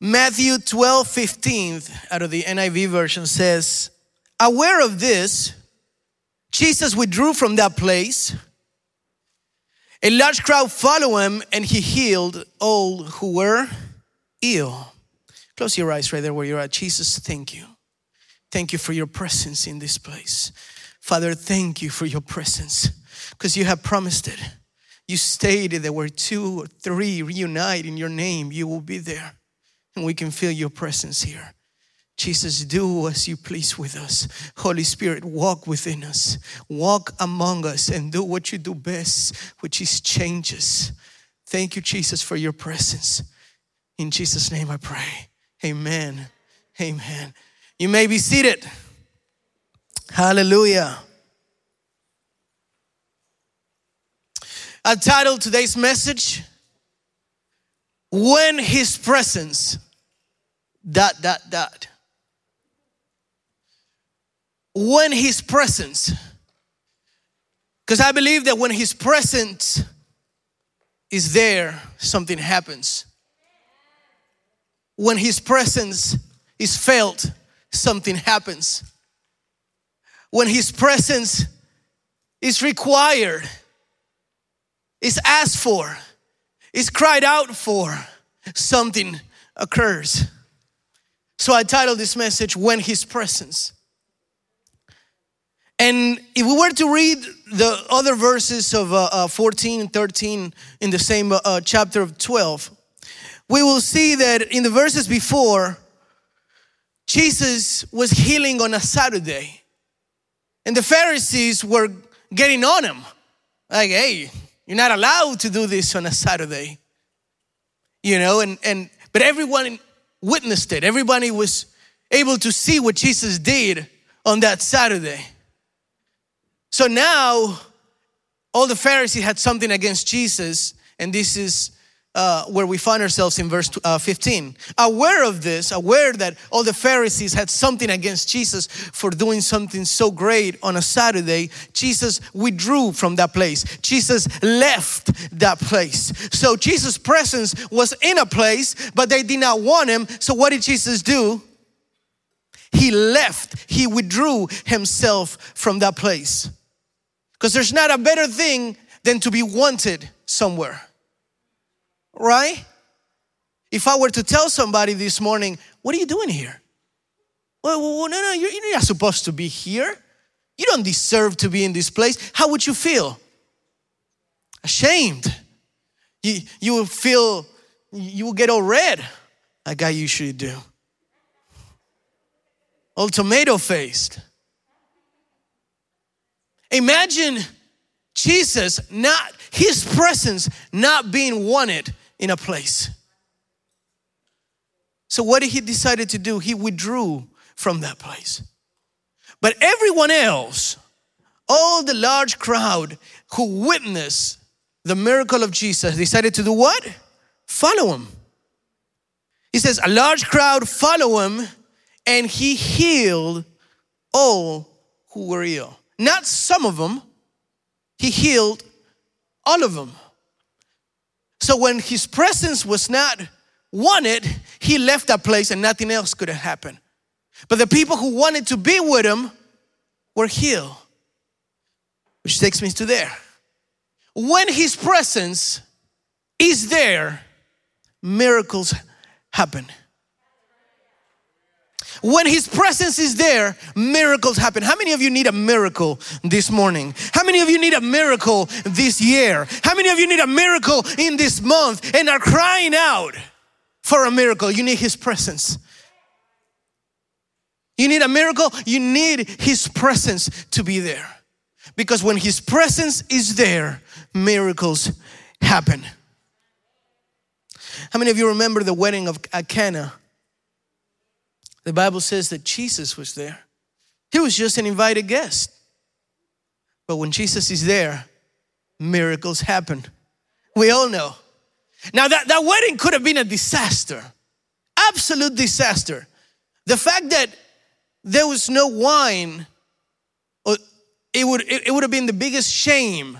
Matthew 12, 15 out of the NIV version says, Aware of this, Jesus withdrew from that place. A large crowd followed him and he healed all who were ill. Close your eyes right there where you're at. Jesus, thank you. Thank you for your presence in this place. Father, thank you for your presence because you have promised it. You stated that where two or three reunite in your name, you will be there and we can feel your presence here. Jesus, do as you please with us. Holy Spirit, walk within us, walk among us, and do what you do best, which is changes. Thank you, Jesus, for your presence. In Jesus' name I pray. Amen. Amen. You may be seated. Hallelujah. I titled today's message, When His Presence, dot, dot, dot when His presence, because I believe that when His presence is there, something happens. When His presence is felt, something happens. When His presence is required, is asked for, is cried out for, something occurs. So I titled this message, When His Presence. And if we were to read the other verses of uh, uh, 14 and 13 in the same uh, uh, chapter of 12, we will see that in the verses before, Jesus was healing on a Saturday. And the Pharisees were getting on him. Like, hey, you're not allowed to do this on a Saturday. You know, and, and but everyone witnessed it. Everybody was able to see what Jesus did on that Saturday. So now, all the Pharisees had something against Jesus, and this is uh, where we find ourselves in verse uh, 15. Aware of this, aware that all the Pharisees had something against Jesus for doing something so great on a Saturday, Jesus withdrew from that place. Jesus left that place. So Jesus' presence was in a place, but they did not want him. So what did Jesus do? He left, he withdrew himself from that place. Because there's not a better thing than to be wanted somewhere. Right? If I were to tell somebody this morning, what are you doing here? Well, well no, no, you're, you're not supposed to be here. You don't deserve to be in this place. How would you feel? Ashamed. You, you will feel, you will get all red, like I usually do. All tomato faced. Imagine Jesus not, his presence not being wanted in a place. So, what did he decided to do? He withdrew from that place. But everyone else, all the large crowd who witnessed the miracle of Jesus, decided to do what? Follow him. He says, a large crowd follow him, and he healed all who were ill. Not some of them, he healed all of them. So when his presence was not wanted, he left that place and nothing else could have happened. But the people who wanted to be with him were healed. Which takes me to there. When his presence is there, miracles happen. When His presence is there, miracles happen. How many of you need a miracle this morning? How many of you need a miracle this year? How many of you need a miracle in this month and are crying out for a miracle? You need His presence. You need a miracle, you need His presence to be there. Because when His presence is there, miracles happen. How many of you remember the wedding of Cana? The Bible says that Jesus was there. He was just an invited guest. But when Jesus is there, miracles happen. We all know. Now, that, that wedding could have been a disaster, absolute disaster. The fact that there was no wine, it would, it, would have been the biggest shame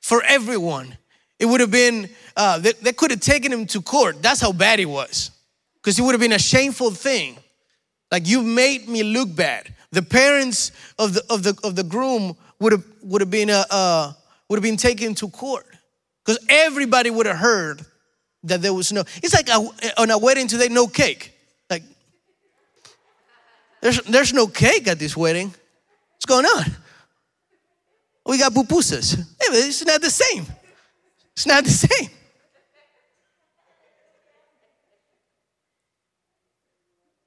for everyone. It would have been, uh, they, they could have taken him to court. That's how bad he was. because it would have been a shameful thing. Like you've made me look bad. The parents of the of the of the groom would have would have been uh, uh would have been taken to court because everybody would have heard that there was no. It's like a, on a wedding today, no cake. Like there's there's no cake at this wedding. What's going on? We got pupusas. It's not the same. It's not the same.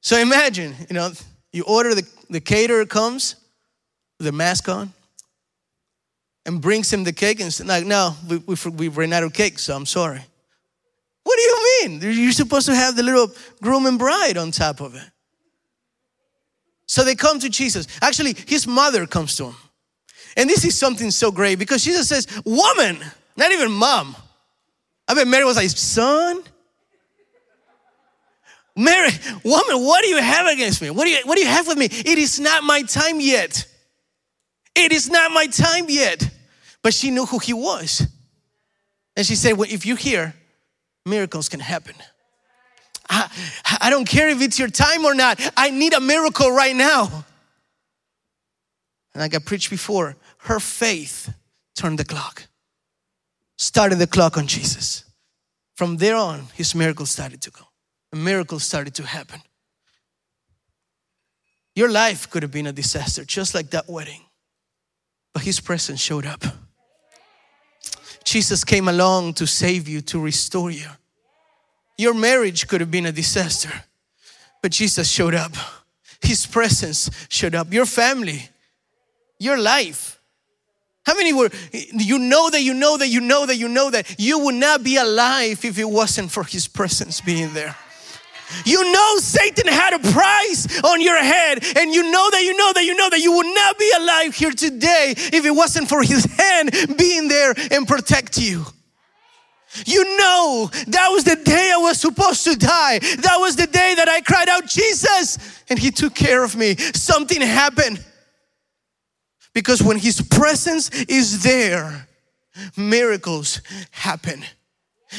So imagine, you know, you order the, the caterer comes with mask on and brings him the cake and like, no, we, we, we ran out of cake, so I'm sorry. What do you mean? You're supposed to have the little groom and bride on top of it. So they come to Jesus. Actually, his mother comes to him. And this is something so great because Jesus says, Woman, not even mom. I bet Mary was like, Son, Mary, woman, what do you have against me? What do you, what do you have with me? It is not my time yet. It is not my time yet. But she knew who he was. And she said, Well, if you hear, miracles can happen. I, I don't care if it's your time or not. I need a miracle right now. And like I preached before, her faith turned the clock, started the clock on Jesus. From there on, his miracles started to go a miracle started to happen. Your life could have been a disaster, just like that wedding, but His presence showed up. Jesus came along to save you, to restore you. Your marriage could have been a disaster, but Jesus showed up. His presence showed up. Your family, your life. How many were, you know that you know that you know that you know that you would not be alive if it wasn't for His presence being there? You know Satan had a price on your head, and you know that you know that you know that you would not be alive here today if it wasn't for his hand being there and protect you. You know, that was the day I was supposed to die. That was the day that I cried out, Jesus, and He took care of me. Something happened. Because when His presence is there, miracles happen.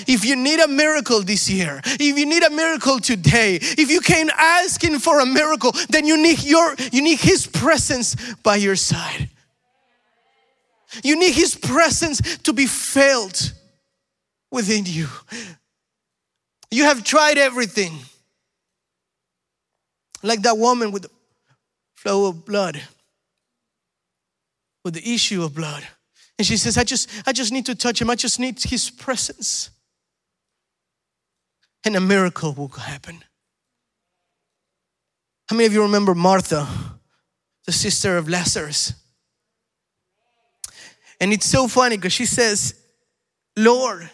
If you need a miracle this year, if you need a miracle today, if you came asking for a miracle, then you need your you need his presence by your side. You need his presence to be felt within you. You have tried everything. Like that woman with the flow of blood, with the issue of blood. And she says, I just, I just need to touch him. I just need his presence and a miracle will happen. How many of you remember Martha, the sister of Lazarus? And it's so funny because she says, Lord,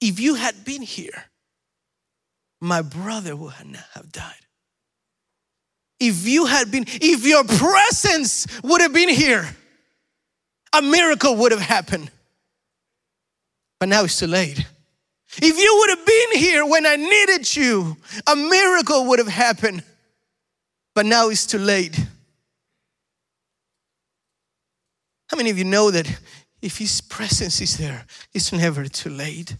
if you had been here, my brother would not have died. If you had been, if your presence would have been here, a miracle would have happened. But now it's too late. If you would have been here when I needed you, a miracle would have happened. But now it's too late. How many of you know that if His presence is there, it's never too late?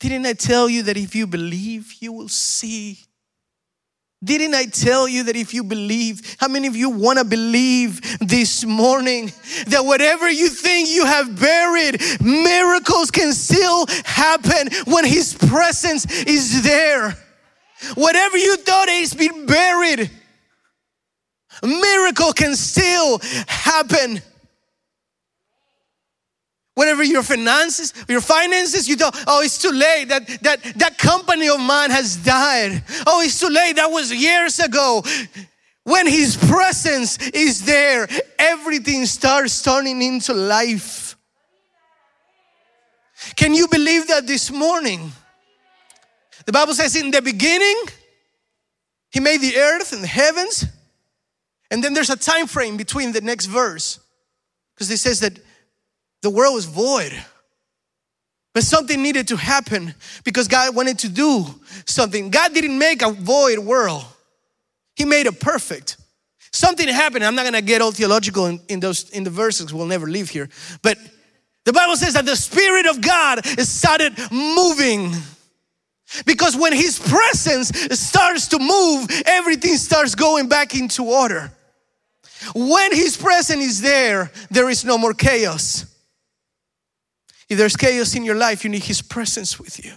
Didn't I tell you that if you believe, you will see didn't I tell you that if you believe, how many of you want to believe this morning that whatever you think you have buried, miracles can still happen when His presence is there? Whatever you thought has been buried, miracle can still happen. Whenever your finances, your finances, you thought, oh, it's too late. That that that company of mine has died. Oh, it's too late. That was years ago. When his presence is there, everything starts turning into life. Can you believe that this morning? The Bible says in the beginning, he made the earth and the heavens. And then there's a time frame between the next verse. Because it says that the world was void. But something needed to happen because God wanted to do something. God didn't make a void world, He made it perfect. Something happened. I'm not gonna get all theological in, in those in the verses, we'll never leave here. But the Bible says that the Spirit of God started moving Because when His presence starts to move, everything starts going back into order. When His presence is there, there is no more chaos. If there's chaos in your life, you need His presence with you.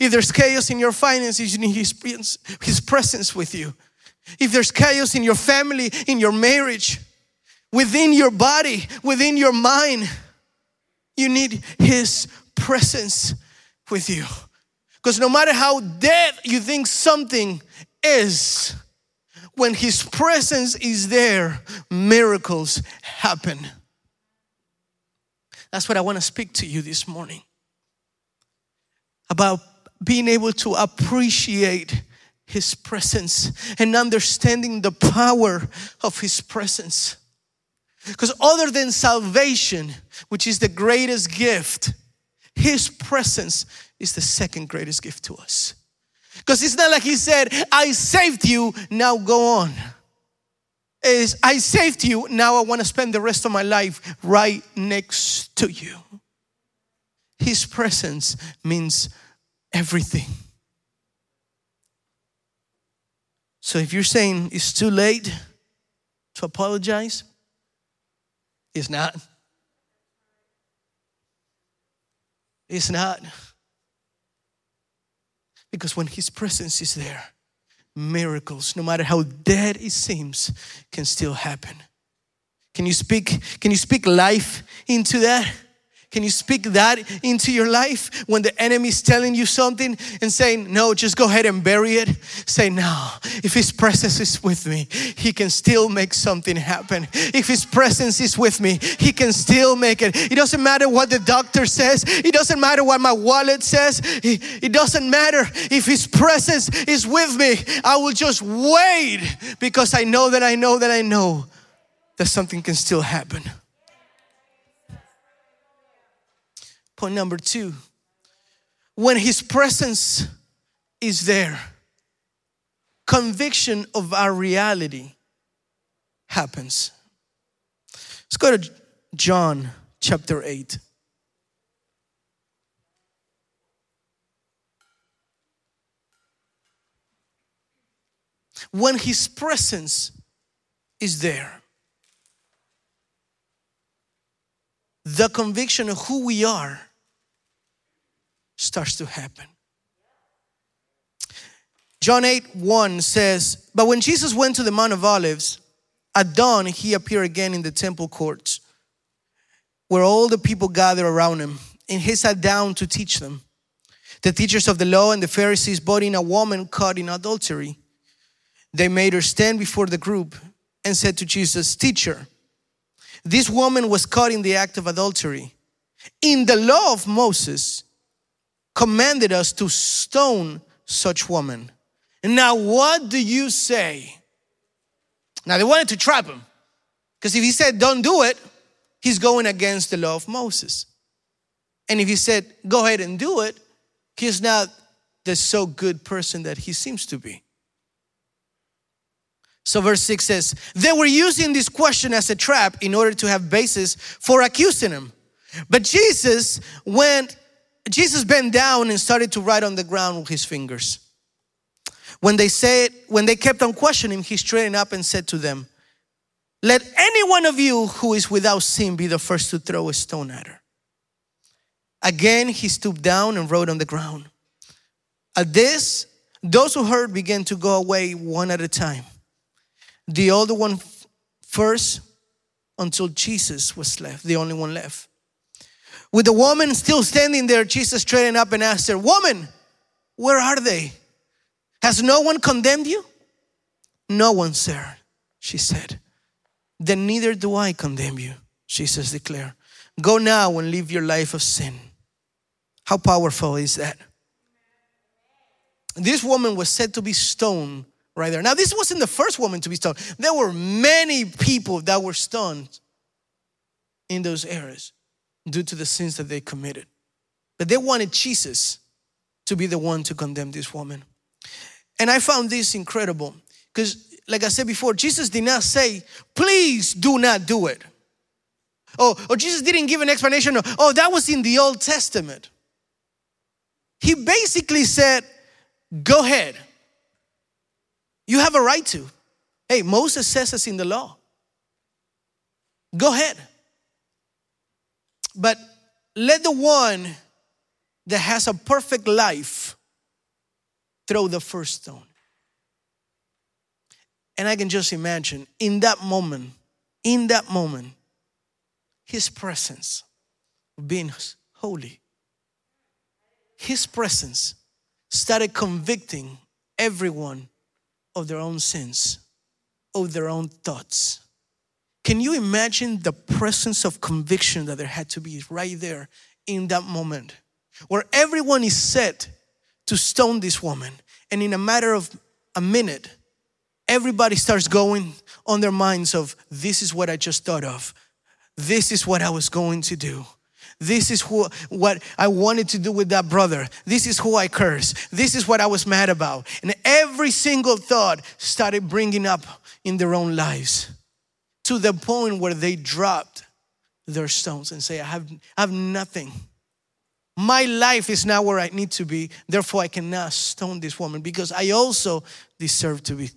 If there's chaos in your finances, you need His, his presence with you. If there's chaos in your family, in your marriage, within your body, within your mind, you need His presence with you. Because no matter how dead you think something is, when His presence is there, miracles happen. That's what I want to speak to you this morning about being able to appreciate His presence and understanding the power of His presence. Because other than salvation, which is the greatest gift, His presence is the second greatest gift to us. Because it's not like He said, I saved you, now go on. Is I saved you, now I want to spend the rest of my life right next to you. His presence means everything. So if you're saying it's too late to apologize, it's not. It's not. Because when His presence is there, miracles, no matter how dead it seems, can still happen. Can you speak, can you speak life into that? Can you speak that into your life when the enemy is telling you something and saying, No, just go ahead and bury it? Say, No, if His presence is with me, He can still make something happen. If His presence is with me, He can still make it. It doesn't matter what the doctor says, it doesn't matter what my wallet says, it doesn't matter if His presence is with me. I will just wait because I know that I know that I know that something can still happen. Point number two when His presence is there, conviction of our reality happens. Let's go to John chapter 8. When His presence is there, the conviction of who we are starts to happen. John 8 1 says, But when Jesus went to the Mount of Olives, at dawn he appeared again in the temple courts, where all the people gathered around him, and he sat down to teach them. The teachers of the law and the Pharisees brought in a woman caught in adultery. They made her stand before the group and said to Jesus, Teacher, this woman was caught in the act of adultery. In the law of Moses, commanded us to stone such woman. And now, what do you say? Now, they wanted to trap him. Because if he said, don't do it, he's going against the law of Moses. And if he said, go ahead and do it, he's not the so good person that he seems to be. So, verse 6 says, They were using this question as a trap in order to have basis for accusing him. But Jesus went, Jesus bent down and started to write on the ground with his fingers. When they said, when they kept on questioning him, he straightened up and said to them, Let any one of you who is without sin be the first to throw a stone at her. Again, he stooped down and wrote on the ground. At this, those who heard began to go away one at a time the older one first until Jesus was left, the only one left. With the woman still standing there, Jesus straightened up and asked her, Woman, where are they? Has no one condemned you? No one, sir, she said. Then neither do I condemn you, Jesus declared. Go now and live your life of sin. How powerful is that? This woman was said to be stoned right there. Now, this wasn't the first woman to be stoned. There were many people that were stoned in those eras due to the sins that they committed. But they wanted Jesus to be the one to condemn this woman. And I found this incredible because, like I said before, Jesus did not say, please do not do it. Oh, or Jesus didn't give an explanation oh, that was in the Old Testament. He basically said, Go ahead. You have a right to. Hey, Moses says this in the law. Go ahead. But let the one that has a perfect life throw the first stone. And I can just imagine in that moment, in that moment, his presence being holy, his presence started convicting everyone of their own sins, of their own thoughts. Can you imagine the presence of conviction that there had to be right there in that moment where everyone is set to stone this woman? And in a matter of a minute, everybody starts going on their minds of this is what I just thought of. This is what I was going to do. This is who, what I wanted to do with that brother. This is who I cursed. This is what I was mad about. And every single thought started bringing up in their own lives to the point where they dropped their stones and say, I have, I have nothing. My life is not where I need to be. Therefore, I cannot stone this woman because I also deserve to be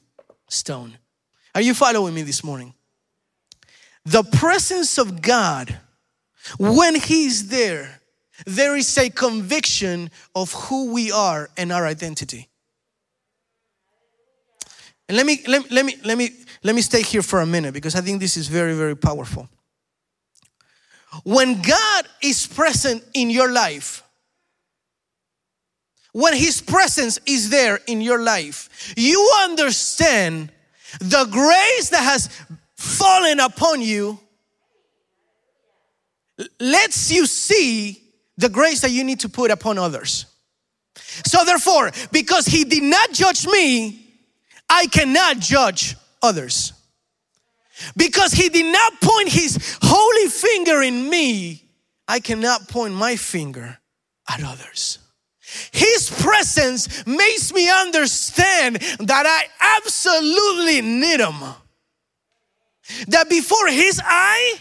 stoned. Are you following me this morning? The presence of God when He's there, there is a conviction of who we are and our identity. And let me, let, let, me, let, me, let me stay here for a minute because I think this is very, very powerful. When God is present in your life, when His presence is there in your life, you understand the grace that has fallen upon you lets you see the grace that you need to put upon others. So, therefore, because he did not judge me, I cannot judge others. Because he did not point his holy finger in me, I cannot point my finger at others. His presence makes me understand that I absolutely need him. That before his eye,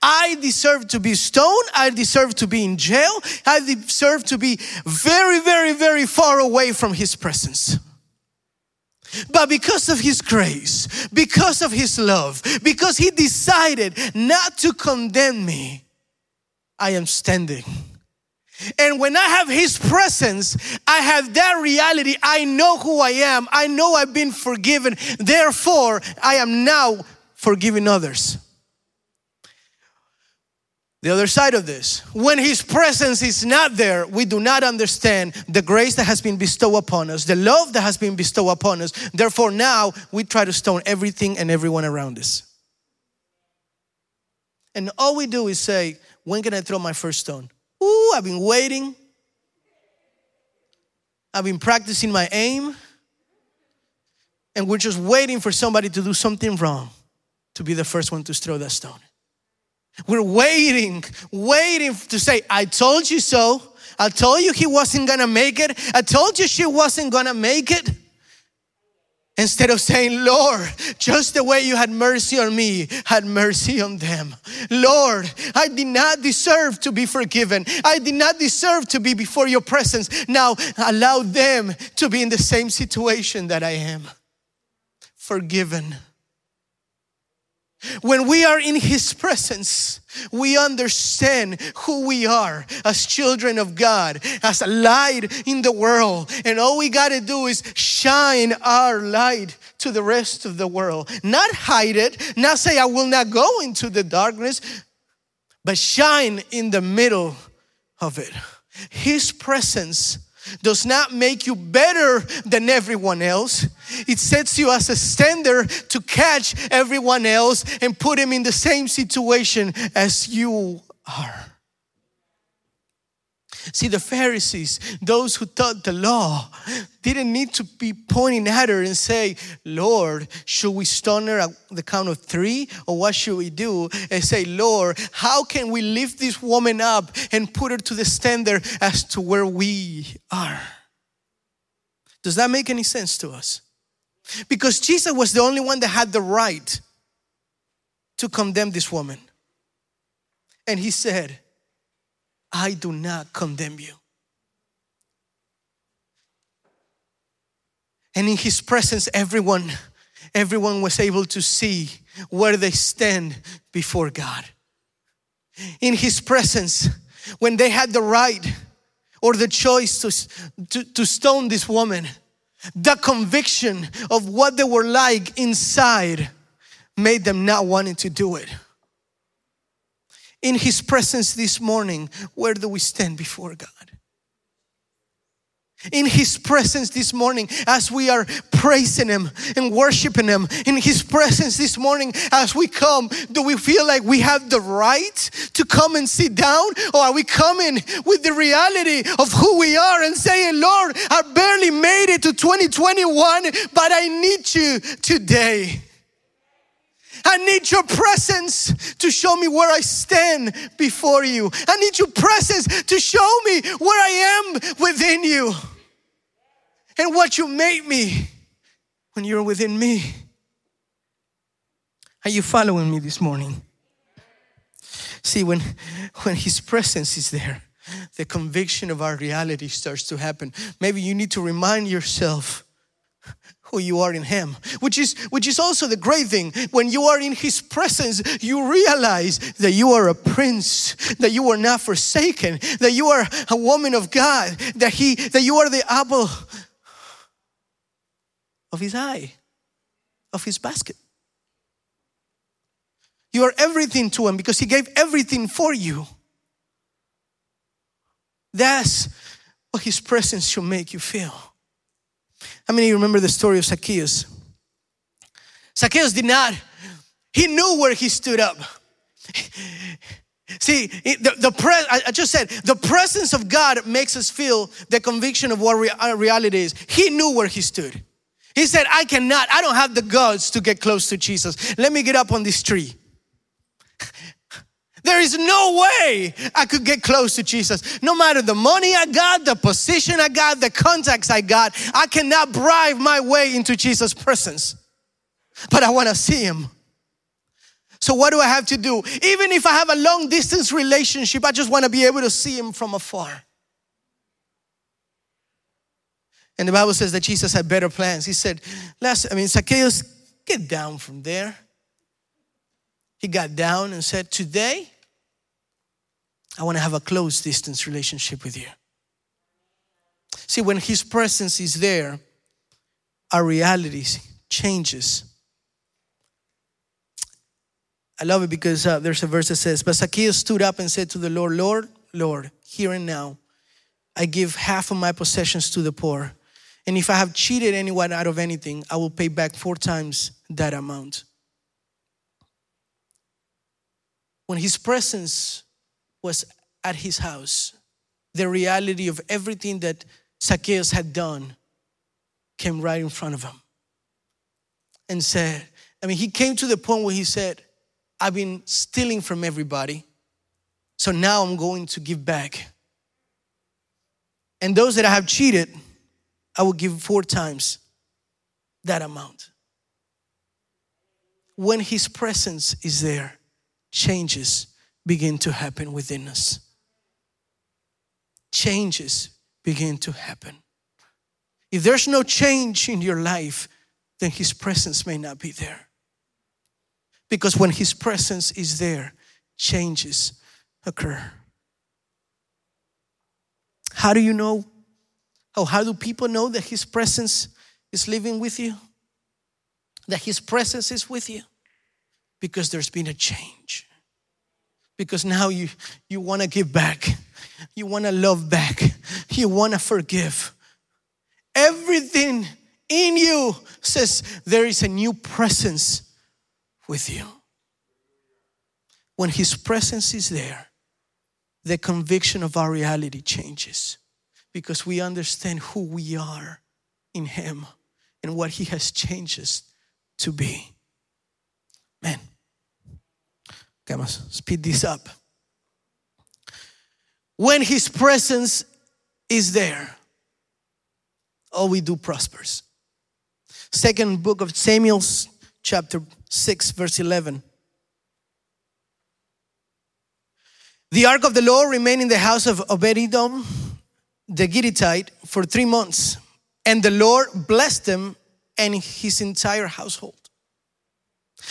I deserve to be stoned. I deserve to be in jail. I deserve to be very, very, very far away from His presence. But because of His grace, because of His love, because He decided not to condemn me, I am standing. And when I have His presence, I have that reality. I know who I am. I know I've been forgiven. Therefore, I am now forgiving others the other side of this. When His presence is not there, we do not understand the grace that has been bestowed upon us, the love that has been bestowed upon us. Therefore, now we try to stone everything and everyone around us. And all we do is say, When can I throw my first stone? Ooh, I've been waiting. I've been practicing my aim. And we're just waiting for somebody to do something wrong to be the first one to throw that stone. We're waiting, waiting to say, I told you so. I told you he wasn't gonna make it. I told you she wasn't gonna make it. Instead of saying, Lord, just the way you had mercy on me, had mercy on them. Lord, I did not deserve to be forgiven. I did not deserve to be before your presence. Now allow them to be in the same situation that I am. Forgiven when we are in His presence, we understand who we are as children of God, as a light in the world. And all we got to do is shine our light to the rest of the world. Not hide it, not say, I will not go into the darkness, but shine in the middle of it. His presence does not make you better than everyone else. It sets you as a standard to catch everyone else and put him in the same situation as you are. See, the Pharisees, those who taught the law, didn't need to be pointing at her and say, Lord, should we stone her at the count of three? Or what should we do? And say, Lord, how can we lift this woman up and put her to the standard as to where we are? Does that make any sense to us? Because Jesus was the only one that had the right to condemn this woman. And he said, I do not condemn you. And in his presence, everyone, everyone was able to see where they stand before God. In his presence, when they had the right or the choice to, to, to stone this woman, the conviction of what they were like inside made them not wanting to do it. In his presence this morning, where do we stand before God? in His presence this morning as we are praising Him and worshiping Him. In His presence this morning as we come, do we feel like we have the right to come and sit down? Or are we coming with the reality of who we are and saying, Lord, I barely made it to 2021, but I need you today? I need your presence to show me where I stand before you. I need your presence to show me where I am within you and what you made me when you're within me. Are you following me this morning? See, when, when His presence is there, the conviction of our reality starts to happen. Maybe you need to remind yourself who you are in him which is which is also the great thing when you are in his presence you realize that you are a prince that you are not forsaken that you are a woman of god that he that you are the apple of his eye, of his basket. You are everything to him because he gave everything for you. That's what his presence should make you feel. How many of you remember the story of Zacchaeus? Zacchaeus did not, he knew where he stood up. See, the, the pre- I just said the presence of God makes us feel the conviction of what uh, reality is. He knew where he stood. He said, I cannot, I don't have the guts to get close to Jesus. Let me get up on this tree. Is no way I could get close to Jesus. No matter the money I got, the position I got, the contacts I got, I cannot bribe my way into Jesus' presence. But I want to see him. So, what do I have to do? Even if I have a long distance relationship, I just want to be able to see him from afar. And the Bible says that Jesus had better plans. He said, Last, I mean, Zacchaeus, get down from there. He got down and said, Today, I want to have a close distance relationship with you. See, when His presence is there, our reality changes. I love it because uh, there's a verse that says, But Zacchaeus stood up and said to the Lord, Lord, Lord, here and now, I give half of my possessions to the poor. And if I have cheated anyone out of anything, I will pay back four times that amount. When his presence was at his house, the reality of everything that Zacchaeus had done came right in front of him and said, I mean, he came to the point where he said, I've been stealing from everybody, so now I'm going to give back. And those that I have cheated, I will give four times that amount. When His presence is there, changes begin to happen within us. Changes begin to happen. If there's no change in your life, then His presence may not be there. Because when His presence is there, changes occur. How do you know Oh, how do people know that His presence is living with you? That His presence is with you? Because there's been a change. Because now you, you want to give back, you want to love back, you want to forgive. Everything in you says there is a new presence with you. When His presence is there, the conviction of our reality changes because we understand who we are in Him and what He has changed us to be. Man, I must speed this up. When His presence is there, all we do prospers. Second book of Samuel, chapter 6, verse 11. The ark of the Lord remained in the house of Obed-Edom the Gittite for three months. And the Lord blessed him and his entire household.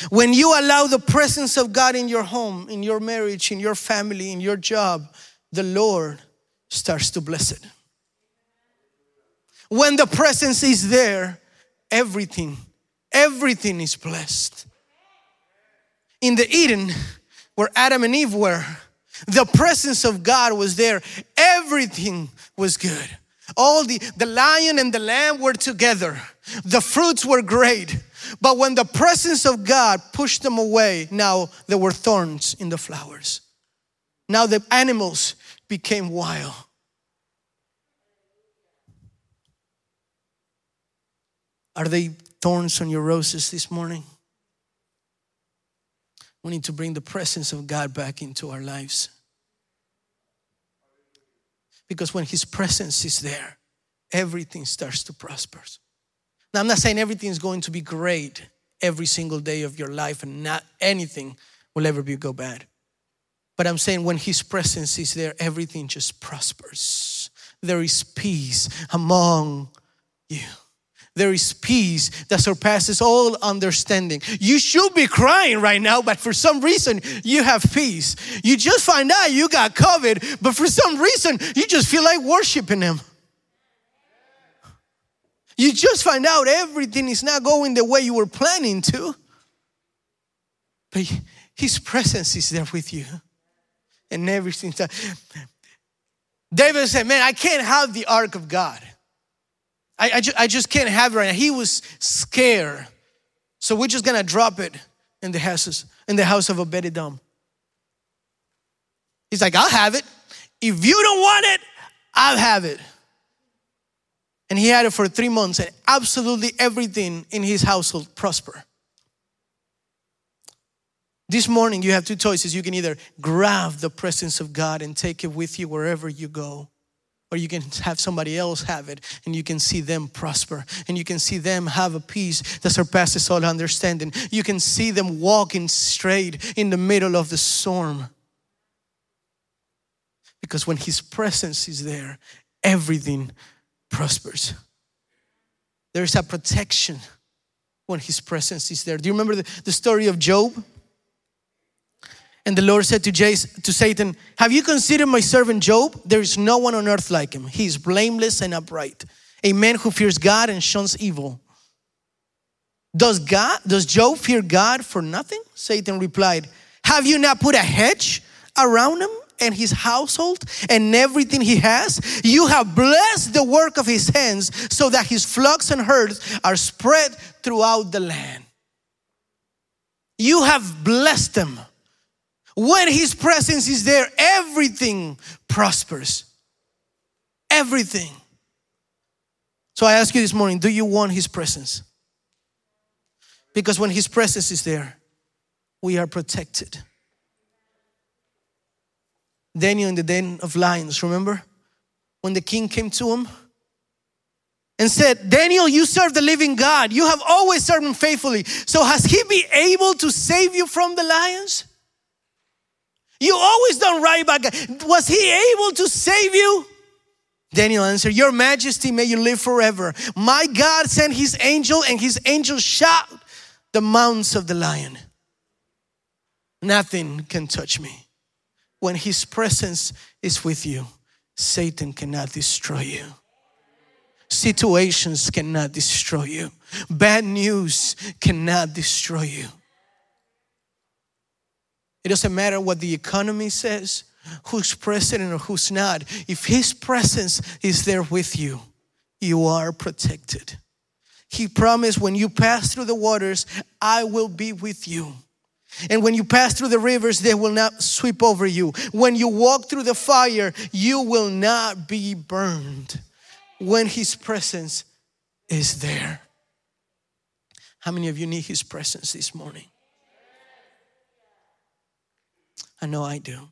When you allow the presence of God in your home, in your marriage, in your family, in your job, the Lord starts to bless it. When the presence is there, everything, everything is blessed. In the Eden, where Adam and Eve were, the presence of God was there. Everything was good. All the, the lion and the lamb were together. The fruits were great. But when the presence of God pushed them away, now there were thorns in the flowers. Now the animals became wild. Are they thorns on your roses this morning? We need to bring the presence of God back into our lives. Because when His presence is there, everything starts to prosper. Now, I'm not saying everything is going to be great every single day of your life and not anything will ever be go bad. But I'm saying when His presence is there, everything just prospers. There is peace among you there is peace that surpasses all understanding. You should be crying right now, but for some reason you have peace. You just find out you got COVID, but for some reason you just feel like worshiping Him. You just find out everything is not going the way you were planning to, but His presence is there with you, and everything. David said, Man, I can't have the ark of God. I, I, ju- I just can't have it right now. He was scared. So we're just gonna drop it in the houses, in the house of Obed-Edom. He's like, I'll have it. If you don't want it, I'll have it. And he had it for three months, and absolutely everything in his household prosper. This morning, you have two choices. You can either grab the presence of God and take it with you wherever you go, or you can have somebody else have it and you can see them prosper and you can see them have a peace that surpasses all understanding. You can see them walking straight in the middle of the storm. Because when His presence is there, everything prospers. There's a protection when His presence is there. Do you remember the, the story of Job? And the Lord said to, Jason, to Satan, Have you considered my servant Job? There is no one on earth like him. He is blameless and upright, a man who fears God and shuns evil. Does God, does Job fear God for nothing? Satan replied, Have you not put a hedge around him and his household and everything he has? You have blessed the work of his hands so that his flocks and herds are spread throughout the land. You have blessed them when His presence is there, everything prospers. Everything. So I ask you this morning do you want His presence? Because when His presence is there, we are protected. Daniel in the den of lions, remember? When the king came to him and said, Daniel, you serve the living God. You have always served him faithfully. So has he been able to save you from the lions? You always done right by God. Was he able to save you? Daniel answered, Your majesty, may you live forever. My God sent his angel, and his angel shot the mounts of the lion. Nothing can touch me. When his presence is with you, Satan cannot destroy you. Situations cannot destroy you. Bad news cannot destroy you. It doesn't matter what the economy says, who's president or who's not. If His presence is there with you, you are protected. He promised, when you pass through the waters, I will be with you. And when you pass through the rivers, they will not sweep over you. When you walk through the fire, you will not be burned. When His presence is there. How many of you need His presence this morning? I know I do.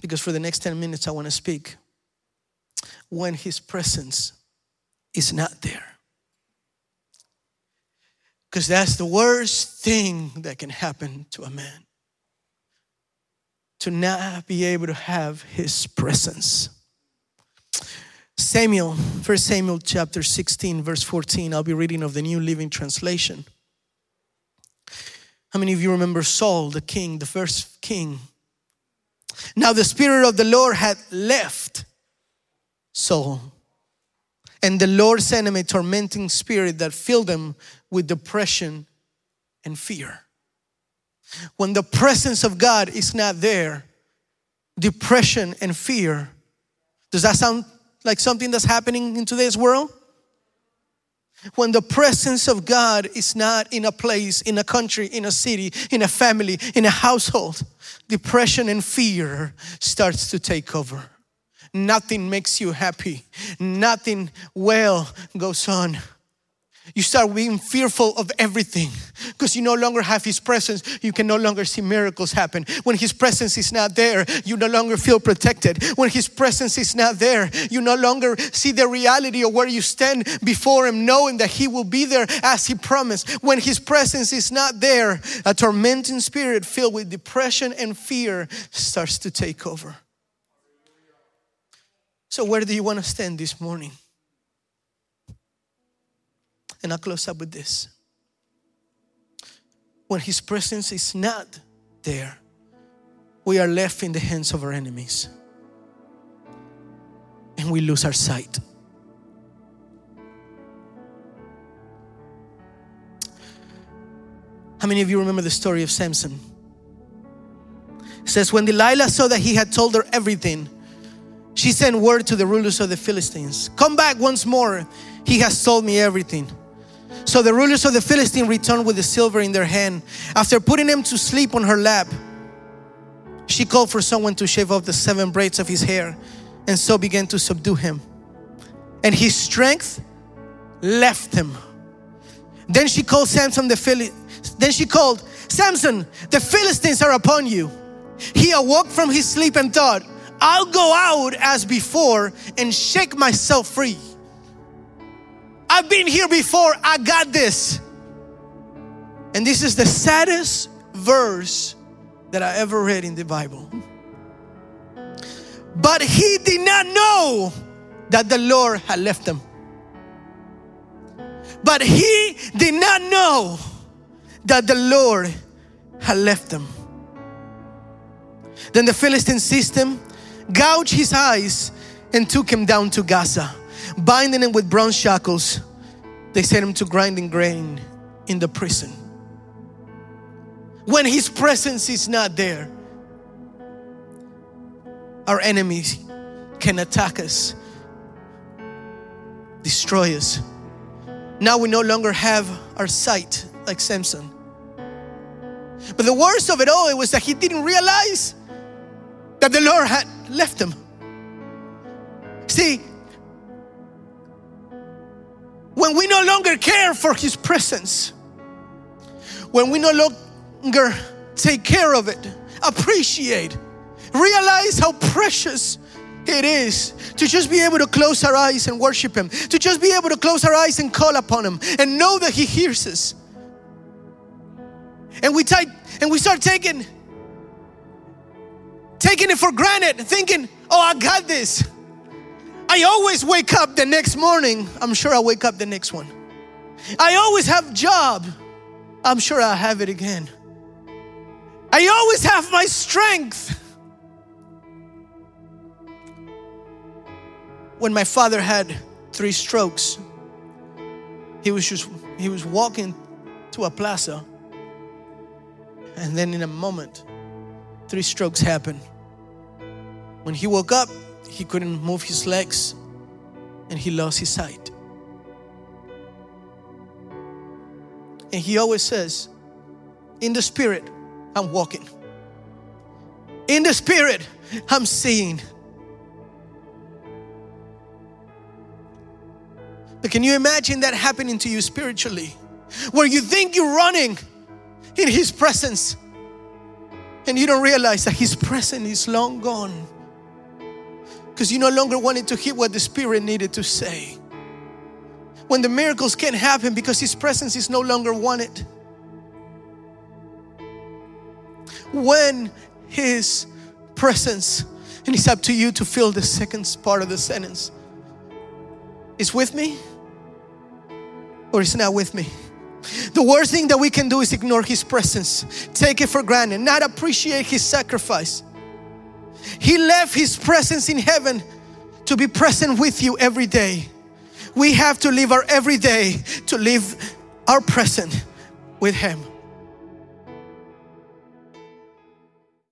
Because for the next 10 minutes, I want to speak when His presence is not there. Because that's the worst thing that can happen to a man. To not be able to have His presence. Samuel, 1 Samuel chapter 16, verse 14. I'll be reading of the New Living Translation. How many of you remember Saul, the king, the first king? Now the Spirit of the Lord had left Saul. And the Lord sent him a tormenting spirit that filled him with depression and fear. When the presence of God is not there, depression and fear, does that sound like something that's happening in today's world? When the presence of God is not in a place, in a country, in a city, in a family, in a household, depression and fear starts to take over. Nothing makes you happy. Nothing well goes on you start being fearful of everything because you no longer have His presence. You can no longer see miracles happen. When His presence is not there, you no longer feel protected. When His presence is not there, you no longer see the reality of where you stand before Him, knowing that He will be there as He promised. When His presence is not there, a tormenting spirit filled with depression and fear starts to take over. So, where do you want to stand this morning? And I'll close up with this. When His presence is not there, we are left in the hands of our enemies and we lose our sight. How many of you remember the story of Samson? It says, When Delilah saw that he had told her everything, she sent word to the rulers of the Philistines Come back once more. He has told me everything. So the rulers of the Philistine returned with the silver in their hand. After putting him to sleep on her lap, she called for someone to shave off the seven braids of his hair and so began to subdue him. And his strength left him. Then she called Samson the Philistine. Then she called, Samson, the Philistines are upon you. He awoke from his sleep and thought, I'll go out as before and shake myself free. I've been here before, I got this. And this is the saddest verse that I ever read in the Bible. But he did not know that the Lord had left him. But he did not know that the Lord had left him. Then the Philistine him, gouged his eyes, and took him down to Gaza binding him with bronze shackles. They sent him to grinding grain in the prison. When his presence is not there, our enemies can attack us, destroy us. Now we no longer have our sight like Samson. But the worst of it all it was that he didn't realize that the Lord had left him. See, when we no longer care for His presence, when we no longer take care of it, appreciate, realize how precious it is to just be able to close our eyes and worship Him, to just be able to close our eyes and call upon Him and know that He hears us. And we take and we start taking taking it for granted, thinking, "Oh, I got this." I always wake up the next morning. I'm sure I'll wake up the next one. I always have job. I'm sure I'll have it again. I always have my strength. When my father had three strokes, he was just he was walking to a plaza and then in a moment three strokes happened. When he woke up, he couldn't move his legs and he lost his sight. And he always says, In the spirit, I'm walking. In the spirit, I'm seeing. But can you imagine that happening to you spiritually? Where you think you're running in His presence and you don't realize that His presence is long gone because you no longer wanted to hear what the Spirit needed to say. When the miracles can't happen because His presence is no longer wanted. When His presence, and it's up to you to fill the second part of the sentence. is with me or is not with me. The worst thing that we can do is ignore His presence, take it for granted, not appreciate His sacrifice. He left His presence in heaven to be present with you every day. We have to live our every day to live our present with Him.